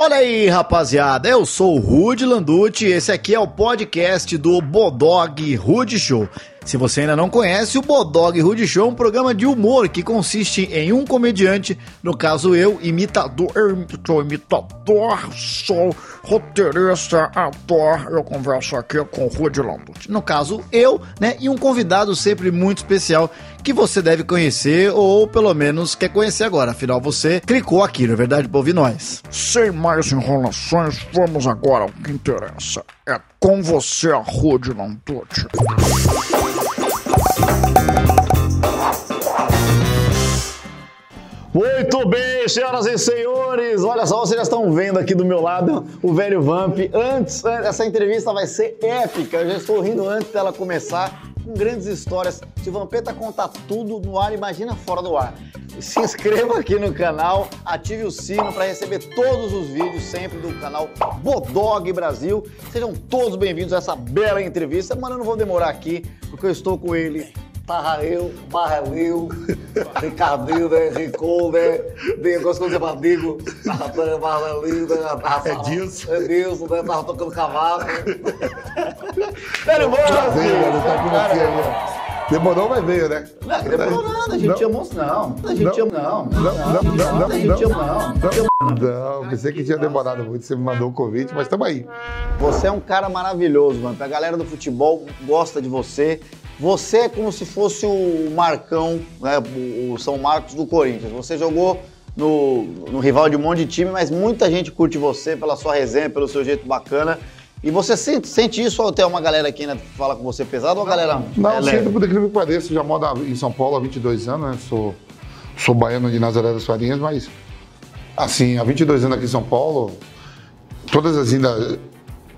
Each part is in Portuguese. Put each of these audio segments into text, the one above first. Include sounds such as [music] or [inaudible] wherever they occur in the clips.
Olha aí, rapaziada, eu sou o Rude Landucci esse aqui é o podcast do Bodog Rude Show. Se você ainda não conhece, o Bodog Rude Show é um programa de humor que consiste em um comediante, no caso eu, imitador, sou imitador, sou roteirista, ator, eu converso aqui com o Rude Landucci. No caso eu, né, e um convidado sempre muito especial que você deve conhecer ou pelo menos quer conhecer agora, afinal você clicou aqui, não é verdade, pra ouvir nós. Sem mais enrolações, vamos agora ao que interessa. É com você, Rude Landucci. Muito bem, senhoras e senhores. Olha só, vocês já estão vendo aqui do meu lado o velho Vamp. Antes, essa entrevista vai ser épica. Eu já estou rindo antes dela começar, com grandes histórias. Se o Vampeta contar tudo no ar, imagina fora do ar. Se inscreva aqui no canal, ative o sino para receber todos os vídeos sempre do canal Bodog Brasil. Sejam todos bem-vindos a essa bela entrevista, mas eu não vou demorar aqui, porque eu estou com ele, Barra eu, barra eu, Ricardinho, né? Ricou, né? Digo, quando você fala, digo, barra linda, É Dilson. É Dilson, né? Tava tocando cavalo. Velho, bora, velho, tá aqui você aí, ó. Demorou, mas veio, né? Não, demorou nada, a gente amou, não. A gente Não. amou, não. Não, não, não, não, A gente amou, não. Não, não, pensei que tinha demorado muito, você me mandou o convite, mas estamos aí. Você é um cara maravilhoso, mano. A galera do futebol gosta de você. Você é como se fosse o Marcão, né? o São Marcos do Corinthians. Você jogou no, no rival de um monte de time, mas muita gente curte você pela sua resenha, pelo seu jeito bacana. E você sente, sente isso ou tem uma galera que ainda fala com você pesado ou a galera Não, é sinto por incrível que pareça, já moro em São Paulo há 22 anos, né? Sou, sou baiano de Nazaré das Farinhas, mas, assim, há 22 anos aqui em São Paulo, todas as idas,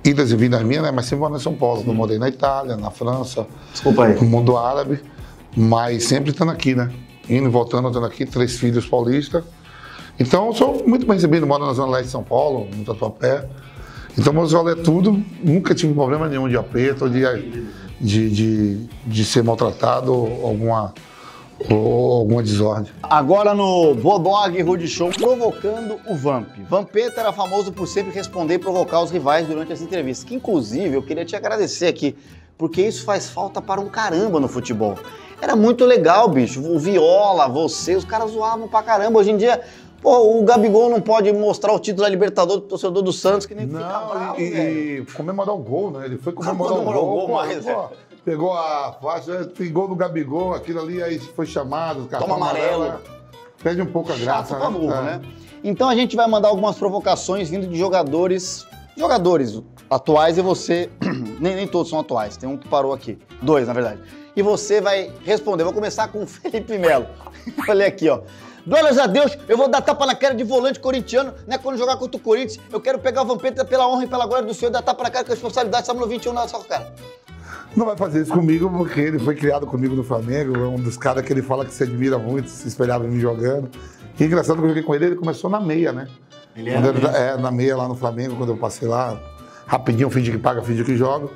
idas e vindas minhas, né? Mas sempre moro em São Paulo. Eu morei na Itália, na França, Desculpa aí. no mundo árabe, mas sempre estando aqui, né? Indo e voltando, estando aqui, três filhos paulistas. Então, eu sou muito bem recebido, moro na Zona Leste de São Paulo, no Tatuapé. Então, meus olhos é tudo, nunca tive problema nenhum de aperto, de, de, de, de ser maltratado, alguma, ou alguma desordem. Agora no Bodog Rude Show, provocando o Vamp. Vampeta era famoso por sempre responder e provocar os rivais durante as entrevistas. Que inclusive eu queria te agradecer aqui, porque isso faz falta para um caramba no futebol. Era muito legal, bicho. O Viola, você, os caras zoavam pra caramba. Hoje em dia, pô, o Gabigol não pode mostrar o título da Libertadores pro torcedor do Santos, que nem fica bravo, Não, e, e comemorar o gol, né? Ele foi comemorar o Comemorou gol. o gol, pô, mas, pô, é. Pegou a faixa, gol no Gabigol, aquilo ali, aí foi chamado, cartão Toma amarelo. amarelo, Perde um pouco a Chato graça, pra né? burro, É. né? Então a gente vai mandar algumas provocações vindo de jogadores, jogadores atuais e você, [clears throat] nem, nem todos são atuais, tem um que parou aqui, dois na verdade. E você vai responder, vou começar com o [laughs] Felipe Melo. Olha aqui, ó. Glórias a Deus, eu vou dar tapa na cara de volante corintiano, né? Quando jogar contra o Corinthians, eu quero pegar o Vampeta pela honra e pela glória do Senhor e dar tapa na cara com a responsabilidade, no 21 na sua cara. Não vai fazer isso comigo porque ele foi criado comigo no Flamengo, é um dos caras que ele fala que se admira muito, se espelhava em mim jogando. E engraçado que eu joguei com ele, ele começou na meia, né? Ele era é, na meia lá no Flamengo, quando eu passei lá, rapidinho, finge que paga, finge que joga.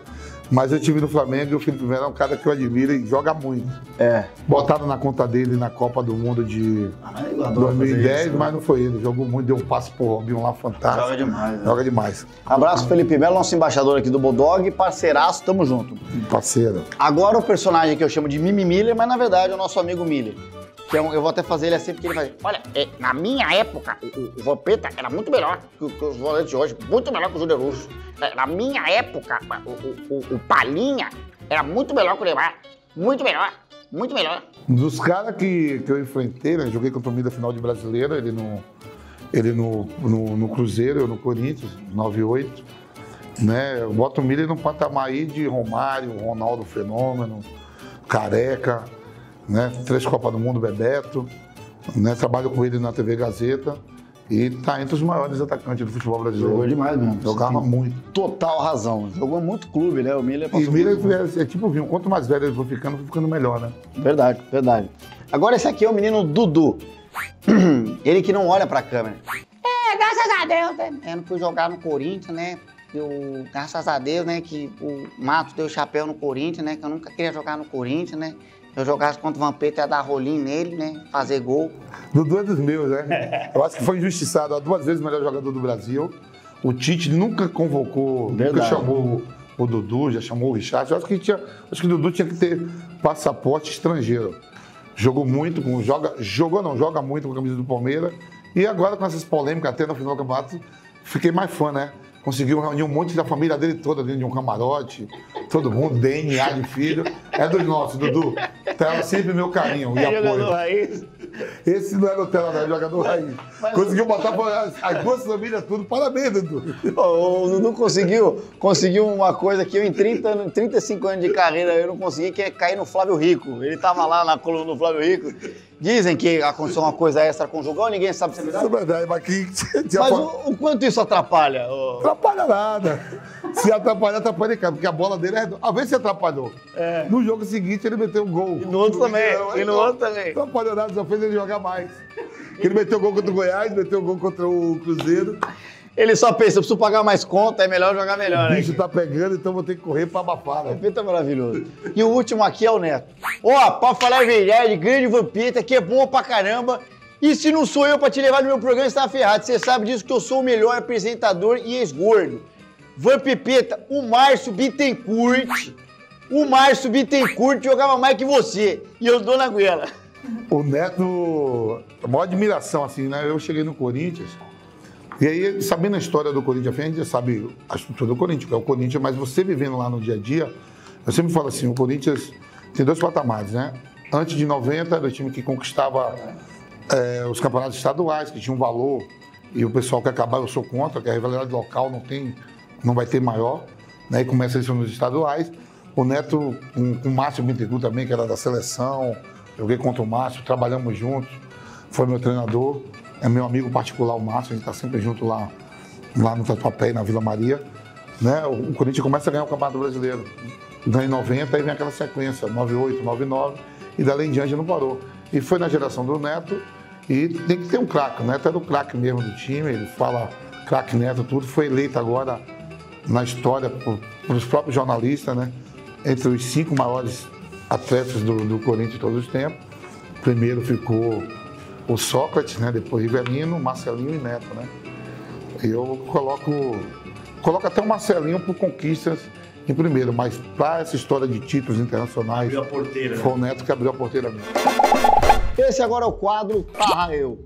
Mas eu tive no Flamengo e o Felipe Melo é um cara que eu admiro e joga muito. É. Botaram na conta dele na Copa do Mundo de fazer 2010, isso, mas não foi ele. Jogou muito, deu um passe pro Robinho lá fantástico. Joga demais, né? Joga demais. Abraço, Felipe Melo, nosso embaixador aqui do Bodog, parceiraço, tamo junto. Parceiro. Agora o personagem que eu chamo de Mimi Miller, mas na verdade é o nosso amigo Miller. Que é um- eu vou até fazer ele assim porque ele vai. Olha, é, na minha época, o, o- Vampeta era muito melhor que, que os volantes de hoje, muito melhor que o Júlio Russo. É, na minha época, o, o, o- o Palinha era muito melhor que o Neymar. Muito melhor, muito melhor. Dos caras que, que eu enfrentei, né? Joguei contra o Mida final de brasileiro, ele no, ele no, no, no Cruzeiro, eu no Corinthians, 98. Né? Eu boto o Miller num patamar aí de Romário, Ronaldo Fenômeno, Careca, né? Três Copas do Mundo, Bebeto. Né? Trabalho com ele na TV Gazeta. E tá entre os maiores atacantes do futebol brasileiro. Jogou demais mesmo. Jogava muito. Total razão. Jogou muito clube, né? O Miller E passou o Miller muito- é, é tipo vinho, quanto mais velho ele for ficando, vai ficando melhor, né? Verdade, verdade. Agora esse aqui é o menino Dudu. [clears throat] Ele que não olha pra câmera. É, graças a Deus, né? Eu não fui jogar no Corinthians, né? Eu, graças a Deus, né, que o Matos deu chapéu no Corinthians, né? Que eu nunca queria jogar no Corinthians, né? Eu jogasse contra o Vampeta, ia dar rolinho nele, né? Fazer gol. Dudu é dos meus, né? Eu acho que foi injustiçado. Duas vezes o melhor jogador do Brasil. O Tite nunca convocou, nunca Verdade. chamou o Dudu, já chamou o Richard. Eu acho que, tinha, acho que o Dudu tinha que ter passaporte estrangeiro. Jogou muito, com, joga, jogou não, joga muito com a camisa do Palmeiras. E agora com essas polêmicas, até no final do campeonato, fiquei mais fã, né? Conseguiu reunir um monte da família dele toda dentro de um camarote, todo mundo, DNA de filho. É dos nossos, Dudu. Tela sempre meu carinho e É apoio. jogador raiz. Esse não é Nutella, não, é jogador raiz. Conseguiu botar as, as duas famílias tudo. Parabéns, Dudu. Ô, O Dudu conseguiu, conseguiu uma coisa que eu, em 30, anos- 35 anos de carreira, eu não consegui, que é cair no Flávio Rico. Ele tava lá na coluna do Flávio Rico. Dizem que aconteceu uma coisa extraconjugal, ninguém sabe se é Isso verdade. é verdade, mas que [laughs] Mas o, o quanto isso atrapalha? ô? atrapalha nada. Se atrapalhar, atrapalha em casa, porque a bola dele é. A vez se atrapalhou. No jogo seguinte, ele meteu um gol. E no outro também, e no outro também. Atrapalhou nada, só fez ele jogar mais. Ele meteu gol contra o Goiás, meteu gol contra o Cruzeiro. Ele só pensa, eu preciso pagar mais conta, é melhor jogar melhor, O né? bicho tá pegando, então vou ter que correr pra abafar. Né? Perfeito é maravilhoso. E o último aqui é o Neto. Ó, pra falar a verdade, grande vampeta, que é bom pra caramba. E se não sou eu pra te levar no meu programa, você tá ferrado. Você sabe disso que eu sou o melhor apresentador e ex-gordo. Vampipeta, o Márcio Bittencourt. O Márcio Bittencourt jogava mais que você. E eu dou na goela. O Neto, a maior admiração, assim, né? Eu cheguei no Corinthians, e aí, sabendo a história do Corinthians, a gente já sabe a estrutura do Corinthians, que é o Corinthians, mas você vivendo lá no dia a dia, eu sempre falo assim, o Corinthians tem dois patamares, né? Antes de 90, era o time que conquistava eh, os campeonatos estaduais, que tinha um valor, e o pessoal quer acabar, eu sou contra, que a rivalidade local não tem, não vai ter maior, né? E começa isso nos estaduais. O Neto, com, o Márcio Bittencourt também, que era da seleção, joguei contra o Márcio, trabalhamos juntos, foi meu treinador, é meu amigo particular o Márcio, a gente está sempre junto lá, lá no Tatuapé, na Vila Maria. Né? O o Corinthians começa a ganhar o Campeonato Brasileiro. Ganha em 90, aí vem aquela sequência, 98, 99, e dali em diante não parou. E foi na geração do Neto, e tem que ter um craque. O Neto era o craque mesmo do time, ele fala craque Neto, tudo. Foi eleito agora na história pelos próprios jornalistas, né? Entre os cinco maiores atletas do, do Corinthians de todos os tempos. Primeiro ficou o Sócrates, né? Depois Rivelino, Marcelinho e Neto, né? Eu coloco, coloco até o Marcelinho por conquistas em primeiro, mas para essa história de títulos internacionais, Abriu a porteira, né? foi o Neto que abriu a porteira mesmo. Esse agora é o quadro Tarra Eu.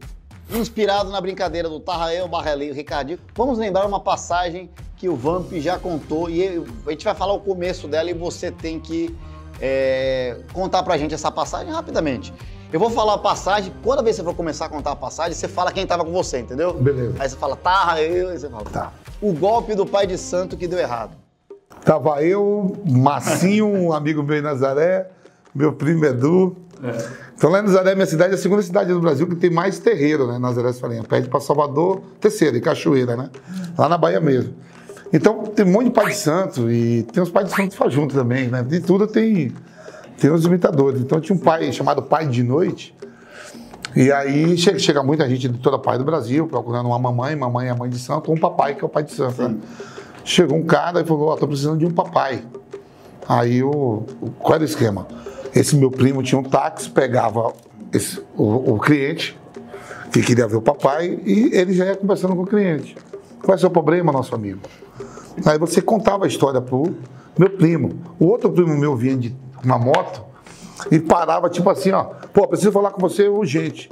Inspirado na brincadeira do Tarra Eu, Barrelei e Ricardinho. Vamos lembrar uma passagem que o Vamp já contou e eu- a gente vai falar o começo dela e você tem que é, contar pra gente essa passagem rapidamente. Eu vou falar a passagem, toda vez que você for começar a contar a passagem, você fala quem tava com você, entendeu? Beleza. Aí você fala Tarra Eu, aí você fala. Tá. O golpe do pai de santo que deu errado. Tava eu, Massinho, um amigo meu em Nazaré, meu primo Edu. Então lá em Nazaré, minha cidade, é a segunda cidade do Brasil que tem mais terreiro, né? Nazaré Farinha. Pede para Salvador, terceira, em Cachoeira, né? Lá na Bahia mesmo. Então tem um monte de pai de santo e tem os pais de santo que faz junto também, né? De tudo tem, tem os imitadores. Então tinha um pai chamado Pai de Noite. E aí chega, chega muita gente de toda parte do Brasil procurando uma mamãe, mamãe é a mãe de santo, ou um papai que é o pai de santo. né? Chegou um cara e falou: Ó, tô precisando de um papai. Aí o- qual era o esquema? Esse meu primo tinha um táxi, pegava esse- o, o cliente que queria ver o papai e ele já ia conversando com o cliente. Qual é o seu problema, nosso amigo? Aí você contava a história pro meu primo. O outro primo meu vinha de uma moto e parava tipo assim, ó, pô, preciso falar com você urgente.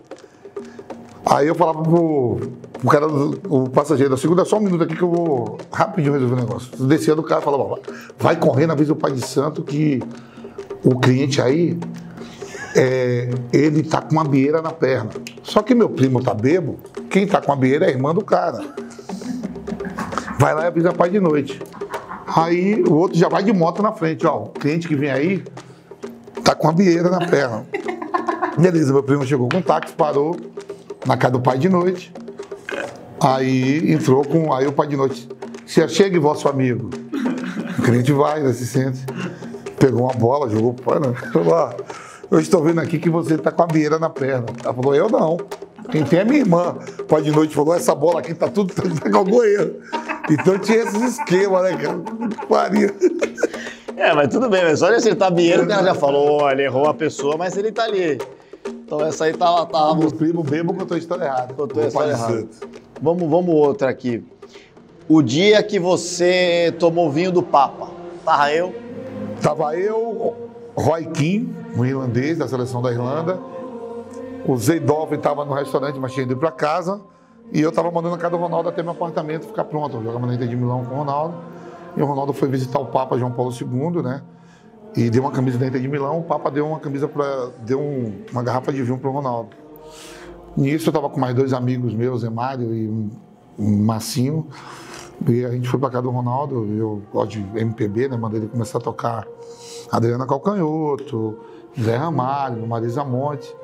Aí eu falava pro, pro cara, o passageiro, segura só um minuto aqui que eu vou rapidinho resolver o negócio. Eu descia do carro e falava, "Vai- correndo, avisa o pai de santo que o cliente aí, é, ele tá com uma bieira na perna. Só que meu primo tá bebo, quem tá com a bieira é a irmã do cara. Vai lá e avisa pai de noite. Aí o outro já vai de moto na frente, ó. O cliente que vem aí tá com a bieira na perna. Beleza, meu primo chegou com o táxi, parou na casa do pai de noite. Aí entrou com. Aí o pai de noite. Se chega vosso amigo. O cliente vai, né, se sente. Pegou uma bola, jogou pai, né? [laughs] Falou, ó, eu estou vendo aqui que você tá com a bieira na perna. Ela falou, eu não. Quem tem é minha irmã. O pai de noite falou, essa bola aqui tá tudo [laughs] tá com algum erro. Então tinha esses esquemas, né, cara? Pariu. É, mas tudo bem, mas só de acertar Vieira, o cara já falou, olha, errou a pessoa, mas ele tá ali. Então essa aí tava. tava Meu primo bebo contou a história errada. Contou a história errada. Vamos, vamos outra aqui. O dia que você tomou vinho do Papa. Tava eu? Tava eu, Roy Keane, um irlandês da seleção da Irlanda. O Zeidolf estava no restaurante, mas tinha ido para casa. E eu estava mandando a casa do Ronaldo até meu apartamento ficar pronto. Eu jogava na Inter de Milão com o Ronaldo. E o Ronaldo foi visitar o Papa João Paulo II, né? E deu uma camisa da Inter de Milão. O Papa deu uma camisa para. deu um- uma garrafa de vinho para o Ronaldo. Nisso eu estava com mais dois amigos meus, Emário e Massinho. E a gente foi para casa do Ronaldo. Eu gosto de MPB, né? Mandei ele começar a tocar Adriana Calcanhoto, Zé Ramalho, Marisa Monte.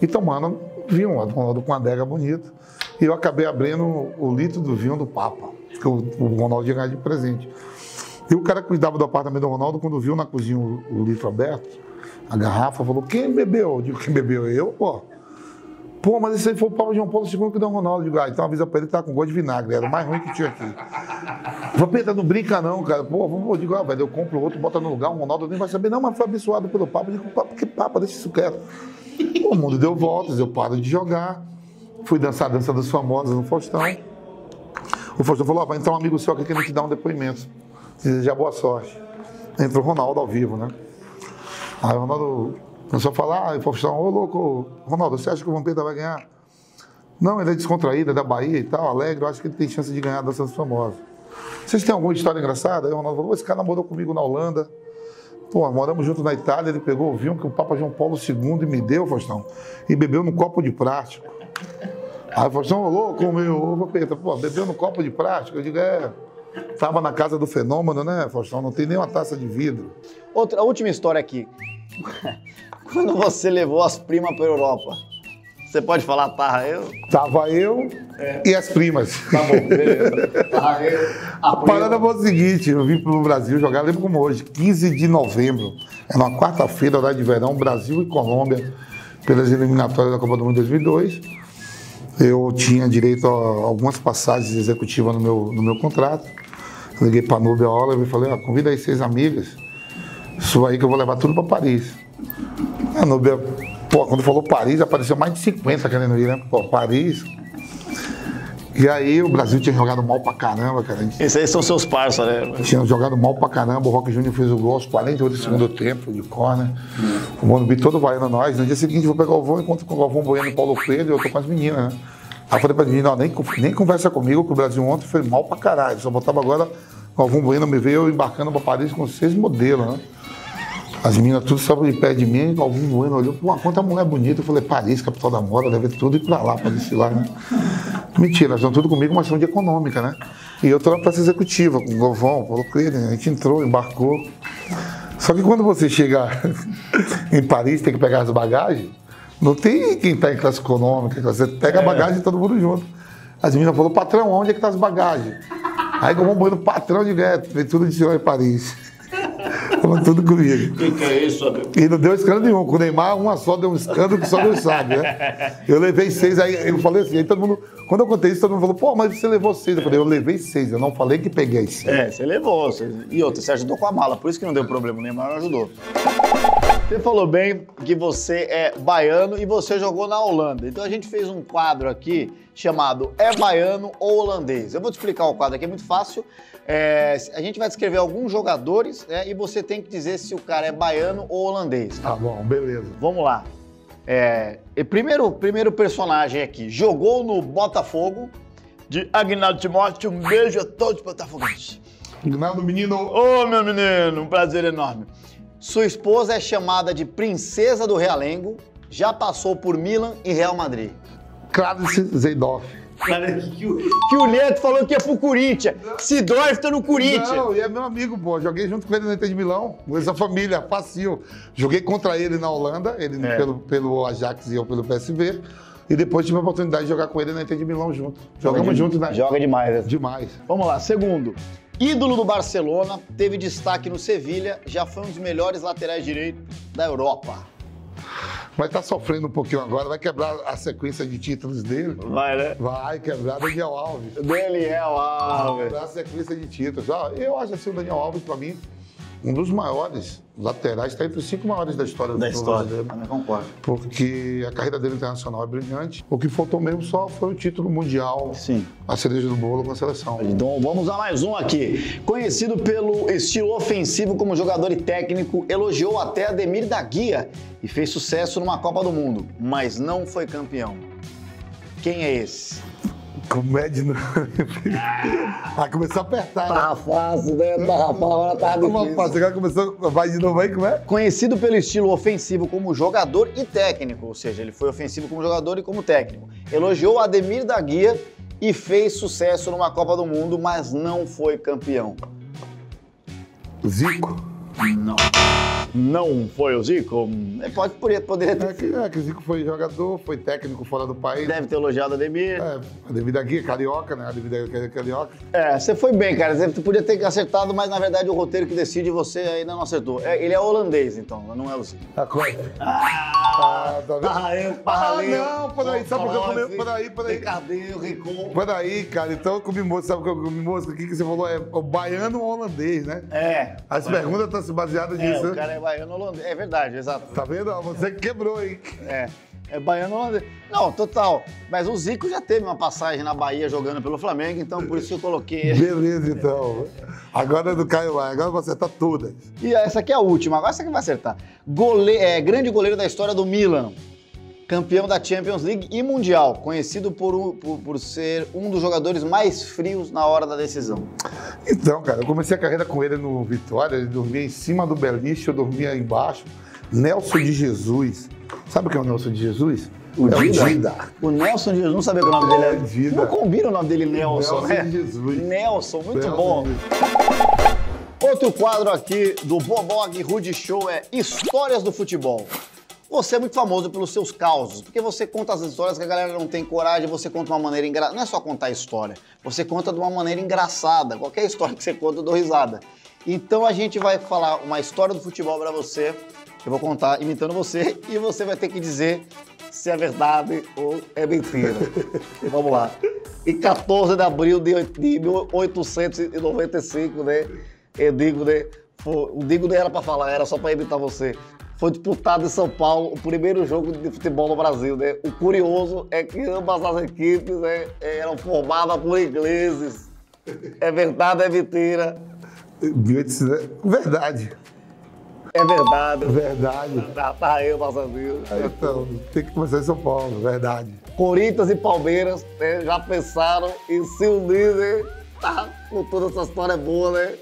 E tomando vinho, o Ronaldo com uma adega bonita. E eu acabei abrindo o litro do vinho do Papa, que o, o Ronaldo ia ganhar de presente. E o cara que cuidava do apartamento do Ronaldo, quando viu na cozinha o, o litro aberto, a garrafa, falou: Quem bebeu? Eu digo: Quem bebeu? Eu, pô. Pô, mas esse aí foi o Papa João Paulo II que deu o Ronaldo. Eu digo: Ah, então avisa pra ele que tá com gosto de vinagre. Era o mais ruim que tinha aqui. Pedro, não brinca não, cara. Pô, eu digo, ah, velho, eu compro outro, bota no lugar, o Ronaldo nem vai saber. Não, mas foi abençoado pelo Papa. Eu digo, Papa, que Papa, deixa isso quieto. O mundo deu voltas, eu paro de jogar. Fui dançar a dança dos famosos no Faustão. O Faustão falou, ó, vai entrar um amigo seu aqui querendo te dar um depoimento. Desejar boa sorte. Entrou o Ronaldo ao vivo, né? Aí o Ronaldo começou a falar, aí o Faustão, ô louco, Ronaldo, você acha que o Vampeta vai ganhar? Não, ele é descontraído, é da Bahia e tal, alegre, eu acho que ele tem chance de ganhar a dança dos famosos. Vocês têm alguma história engraçada? Aí o Ronaldo falou, esse cara namorou comigo na Holanda. Pô, moramos juntos na Itália, ele pegou o vinho que o Papa João Paulo II me deu, Faustão, e bebeu num copo de plástico. Aí o Faustão, ô louco, meu, ô Vampeta, pô, bebeu num copo de plástico? Eu digo, é, tava na casa do fenômeno, né, Faustão, não tem nem uma taça de vidro. Outra, a última história aqui. Quando você levou as primas pra Europa, você pode falar, tava eu? Tava eu e as primas. Tá bom, beleza. Tava eu. A parada foi o seguinte, eu vim pro Brasil jogar, lembro como hoje, 15 de novembro, era uma quarta-feira, horário de verão, Brasil e Colômbia, pelas eliminatórias da Copa do Mundo 2002. Eu tinha direito a algumas passagens executivas no meu, no meu contrato. Liguei pra Nubia Oliver e falei, ó, convida aí seis amigas, isso aí que eu vou levar tudo pra Paris. A Nubia, pô, quando falou Paris, apareceu mais de 50 querendo ir, né? Pô, Paris. E aí o Brasil tinha jogado mal pra caramba, cara. Gente Esses aí são seus parça, né? tinha jogado mal pra caramba. O Rock Júnior fez o gol aos 48 do segundo tempo, de corner. O Morumbi todo vaiando nós. No dia seguinte, vou pegar o voo, encontro com o Galvão Bueno e Paulo e eu tô com as meninas, né? Aí eu falei pra menina, nem, nem conversa comigo, que o Brasil ontem foi mal pra caralho. Só botava agora, o Galvão Bueno me veio embarcando pra Paris com seis modelos, né? As meninas tudo estavam de pé de mim, o Galvão Bueno olhou, pô, quanta mulher bonita. Eu falei, Paris, capital da moda, deve tudo ir pra lá, pra desfilar, né? [laughs] Mentira, elas estão tudo comigo, mas são de econômica, né? E eu tô na praça executiva com o Galvão, Paulo Coelho, a gente entrou, embarcou. Só que quando você chega [laughs] em Paris, tem que pegar as bagagens, não tem quem tá em classe econômica, você pega a bagagem e todo mundo junto. As meninas falaram, patrão, onde é que tá as bagagens? Aí Galvão Bueno, patrão gato, fez tudo de em Paris. Falando tudo comigo. O que, que é isso, amigo? E não deu escândalo nenhum. Com o Neymar, uma só deu um escândalo que só Deus sabe, né? Eu levei seis, aí eu falei assim, aí todo mundo. Quando eu contei isso, todo mundo falou, pô, mas você levou seis. Eu falei, eu levei seis, eu não falei que peguei seis. É, você levou. Você... E outra, você ajudou com a mala, por isso que não deu problema. O Neymar não ajudou. Você falou bem que você é baiano e você jogou na Holanda. Então a gente fez um quadro aqui chamado É Baiano ou Holandês. Eu vou te explicar o quadro aqui, é muito fácil. É, a gente vai descrever alguns jogadores né, e você tem que dizer se o cara é baiano ou holandês. Tá bom, beleza. Vamos lá. É, primeiro, primeiro personagem aqui. Jogou no Botafogo de Agnaldo Timóteo. Um beijo a todos os botafoguenses. Ignaldo, menino. Ô, meu menino, um prazer enorme. Sua esposa é chamada de Princesa do Realengo. Já passou por Milan e Real Madrid. Clarice Zeidoff. Que o, que o Neto falou que ia pro Corinthians. Sidorf tá no Corinthians. Não, e é meu amigo, pô. Joguei junto com ele no Inter de Milão, com essa família, fácil. Joguei contra ele na Holanda, ele É. pelo, pelo Ajax e eu pelo PSV. E depois tive a oportunidade de jogar com ele na Inter de Milão junto. Jogamos juntos, né? Joga demais. né? Demais. Vamos lá, segundo. Ídolo do Barcelona, teve destaque no Sevilha, já foi um dos melhores laterais direitos da Europa. Vai estar sofrendo um pouquinho agora, vai quebrar a sequência de títulos dele. Vai, né? Vai quebrar Daniel Alves. Daniel Vai Alves. quebrar a sequência de títulos. Ó, eu acho assim o Daniel Alves, pra mim, um dos maiores laterais, está entre os cinco maiores da história do Da futebol história. brasileiro. Também concordo. Porque a carreira dele internacional é brilhante. O que faltou mesmo só foi o título mundial, Sim. a cereja do bolo com a seleção. Então vamos a mais um aqui. Conhecido pelo estilo ofensivo como jogador e técnico, elogiou até Ademir da Guia e fez sucesso numa Copa do Mundo, mas não foi campeão. Quem é esse? Comédia no... [laughs] Vai começar a apertar. né? Tá fácil, né? Tá, agora tá Vamos fazer, agora começou. Vai de novo aí, como é? Conhecido pelo estilo ofensivo como jogador e técnico, ou seja, ele foi ofensivo como jogador e como técnico. Elogiou Ademir da Guia e fez sucesso numa Copa do Mundo, mas não foi campeão. Zico. Não. Não foi o Zico? É, Pode, poderia, poderia É ter que, é que o Zico foi jogador, foi técnico fora do país. Deve ter elogiado a Ademir. É, a devida guia, carioca, né? A devida guia carioca. É, você foi bem, cara. Você podia ter acertado, mas na verdade o roteiro que decide você ainda não acertou. É, ele é holandês, então, não é o Zico. A coisa. Ah, tá vendo? Ah, eu Ah, não, peraí, sabe por que eu comi? Peraí, peraí. Ricardinho, Ricom. Peraí, cara, então eu comi mosca, sabe o que eu comi mosca? O que, que você falou? É o baiano ou holandês, né? É. As perguntas estão se baseadas É, nisso. o né? cara é baiano holandês. É verdade, exato. Tá vendo? Você que quebrou, hein? É. É baiano holandês. Não, total. Mas o Zico já teve uma passagem na Bahia jogando pelo Flamengo, então por isso eu coloquei ele. Beleza, então. Agora é do Caio lá, agora eu vou acertar todas. E essa aqui é a última, agora você que vai acertar. Gole... é, grande goleiro da história do Milan. Campeão da Champions League e Mundial. Conhecido por, por, por ser um dos jogadores mais frios na hora da decisão. Então, cara, eu comecei a carreira com ele no Vitória, ele dormia em cima do beliche, eu dormia embaixo. Nelson de Jesus. Sabe o que é o Nelson de Jesus? O é Dida? o Dida. O Nelson de Jesus, não sabia que o nome dele É. Dida. Não combina o nome dele, Nelson, Nelson né? de Jesus. Nelson, muito Nelson bom. Outro quadro aqui do Bobog Rude Show é Histórias do Futebol. Você é muito famoso pelos seus causos, porque você conta as histórias que a galera não tem coragem, você conta de uma maneira engraçada. Não é só contar a história, você conta de uma maneira engraçada. Qualquer história que você conta, eu dou risada. Então a gente vai falar uma história do futebol pra você, eu vou contar imitando você, [laughs] e você vai ter que dizer se é verdade ou é mentira. [laughs] Vamos lá. Em 14 de abril de oit- de 1895, né? Eu digo, né? foi- digo não era pra falar, era só pra imitar você. Foi disputado em São Paulo o primeiro jogo de futebol no Brasil, né? O curioso é que ambas as equipes né, eram formadas por ingleses. É verdade, é mentira. 1800 Verdade. É verdade. Verdade. Tá, tá eu, passadinho. Então, tem que começar em São Paulo, verdade. Corinthians e Palmeiras né, já pensaram em se unir, né? Tá, com toda essa história boa, né?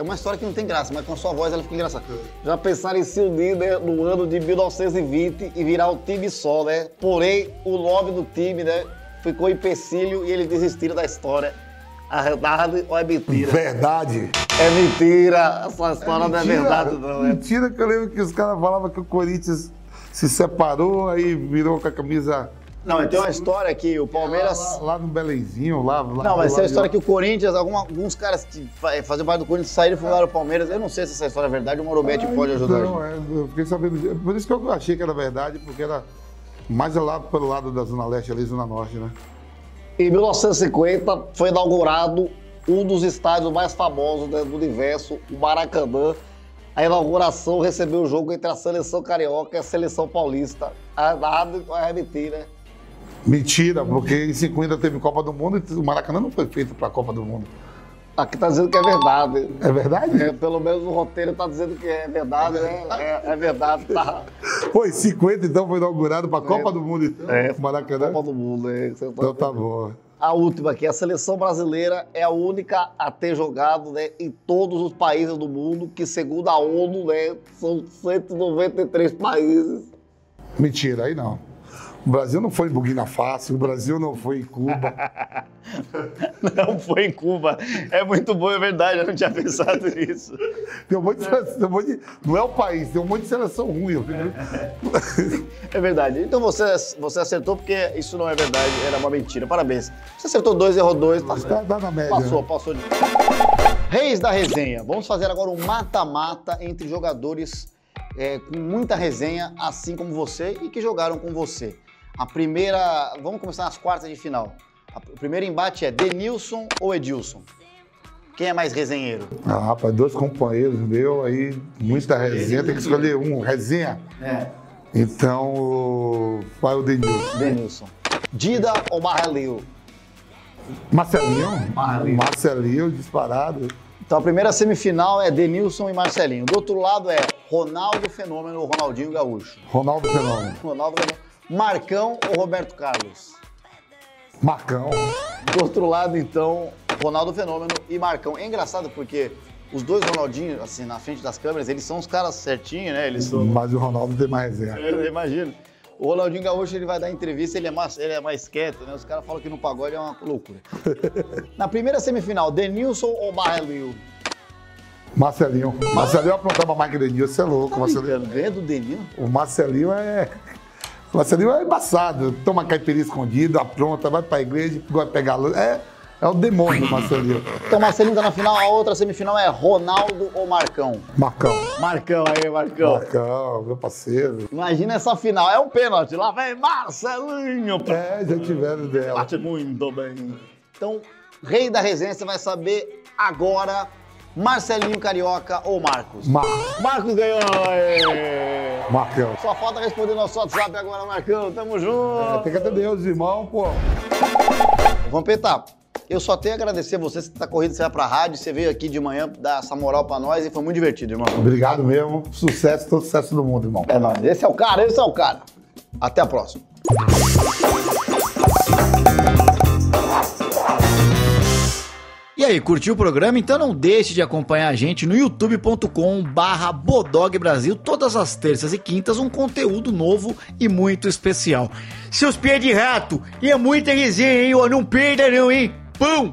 É uma história que não tem graça, mas com a sua voz ela fica engraçada. Já pensaram em se unir né, no ano de 1920 e virar um time só, né? Porém, o nome do time, né, ficou empecilho e eles desistiram da história. A verdade ou é mentira? Verdade. É mentira, essa história não é verdade, não. É Mentira que eu lembro que os caras falavam que o Corinthians se separou, aí virou com a camisa. Não, tem uma história que o Palmeiras. Lá, lá no Belenzinho, lá. lá Não, mas essa lá é a história que o Corinthians, alguma- alguns caras que fa- faziam parte do Corinthians saíram e fundaram o Palmeiras. Eu não sei se essa história é verdade, o Morobete pode ajudar. a. Não, é, eu fiquei sabendo disso. Por isso que eu achei que era verdade, porque era mais lá pelo lado da Zona Leste, ali, Zona Norte, né? Em 1950 foi inaugurado um dos estádios mais famosos né, do universo, o Maracanã. A inauguração recebeu o jogo entre a seleção carioca e a seleção paulista. A nada é mentira. Mentira, porque em 50 teve Copa do Mundo e o Maracanã não foi feito para a Copa do Mundo. Aqui tá dizendo que é verdade. É verdade? É, pelo menos o roteiro tá dizendo que é verdade, né? É, é verdade, tá. Em 50 então foi inaugurado para a Copa do Mundo, então, É. Maracanã. Todo mundo, né? Você tá- Então tá bom. A última aqui, a seleção brasileira é a única a ter jogado né, em todos os países do mundo, que segundo a ONU, né, são 193 países. Mentira, aí não. O Brasil não foi em Burkina Faso, o Brasil não foi em Cuba. [laughs] Não foi em Cuba. É muito bom, é verdade, eu não tinha pensado nisso. Tem um monte de seleção, tem um monte de- não é o país, tem um monte de seleção ruim. fico- É verdade. Então você, você acertou porque isso não é verdade, era uma mentira. Parabéns. Você acertou dois, errou dois, tá. Tá, tá na média. Passou, passou de. Reis da resenha. Vamos fazer agora um mata-mata entre jogadores é, com muita resenha, assim como você e que jogaram com você. A primeira. Vamos começar nas quartas de final. O primeiro embate é Denilson ou Edilson? Quem é mais resenheiro? Ah, rapaz, dois companheiros meus aí, muita resenha, tem que escolher um, resenha. É. Então, vai o Denilson. Denilson. Dida ou? Marcelinho? Marcelinho. Marcelinho, disparado. Então a primeira semifinal é Denilson e Marcelinho. Do outro lado é Ronaldo Fenômeno ou Ronaldinho Gaúcho. Ronaldo Fenômeno. Ronaldo Fenômeno. Marcão ou Roberto Carlos? Marcão. Do outro lado, então, Ronaldo Fenômeno e Marcão. É engraçado porque os dois Ronaldinhos, assim, na frente das câmeras, eles são os caras certinhos, né? Eles são. Mas o Ronaldo tem mais resenha. Eu imagino. O Ronaldinho Gaúcho ele vai dar entrevista, ele é mais, ele é mais quieto, né? Os caras falam que no pagode é uma loucura. [laughs] Na primeira semifinal, Denilson ou Marcelinho? Marcelinho. Marcelinho aprontava mais que Denilson, você é louco. Tá Marcelinho. do Denilson? O Marcelinho é. Marcelinho é embaçado. Toma caipirinha escondida, apronta, vai pra igreja, de pegar luz. É, é o demônio, Marcelinho. Então Marcelinho tá na final, a outra semifinal é Ronaldo ou Marcão? Marcão. Marcão aí, Marcão. Marcão, meu parceiro. Imagina essa final, é um pênalti. Lá vem Marcelinho. É, já tiveram dela. Bate muito bem. Então, rei da resenha, você vai saber agora Marcelinho Carioca ou Marcos. Mar Marcos ganhou! Aê! Marcão. Só falta responder nosso WhatsApp agora, Marcão. Tamo junto! É, tem que atender os irmãos, pô. Vampeta, eu só tenho a agradecer você, você tá corrido, você vai pra rádio, você veio aqui de manhã dar essa moral pra nós e foi muito divertido, irmão. Obrigado mesmo. Sucesso, todo sucesso do mundo, irmão. É nóis. Esse é o cara, esse é o cara. Até a próxima. E aí, curtiu o programa? Então não deixe de acompanhar a gente no youtube.com barra Bodog Brasil todas as terças e quintas um conteúdo novo e muito especial. Seus pés de rato, e é muita resenha, hein? Não perda não, hein? Pão!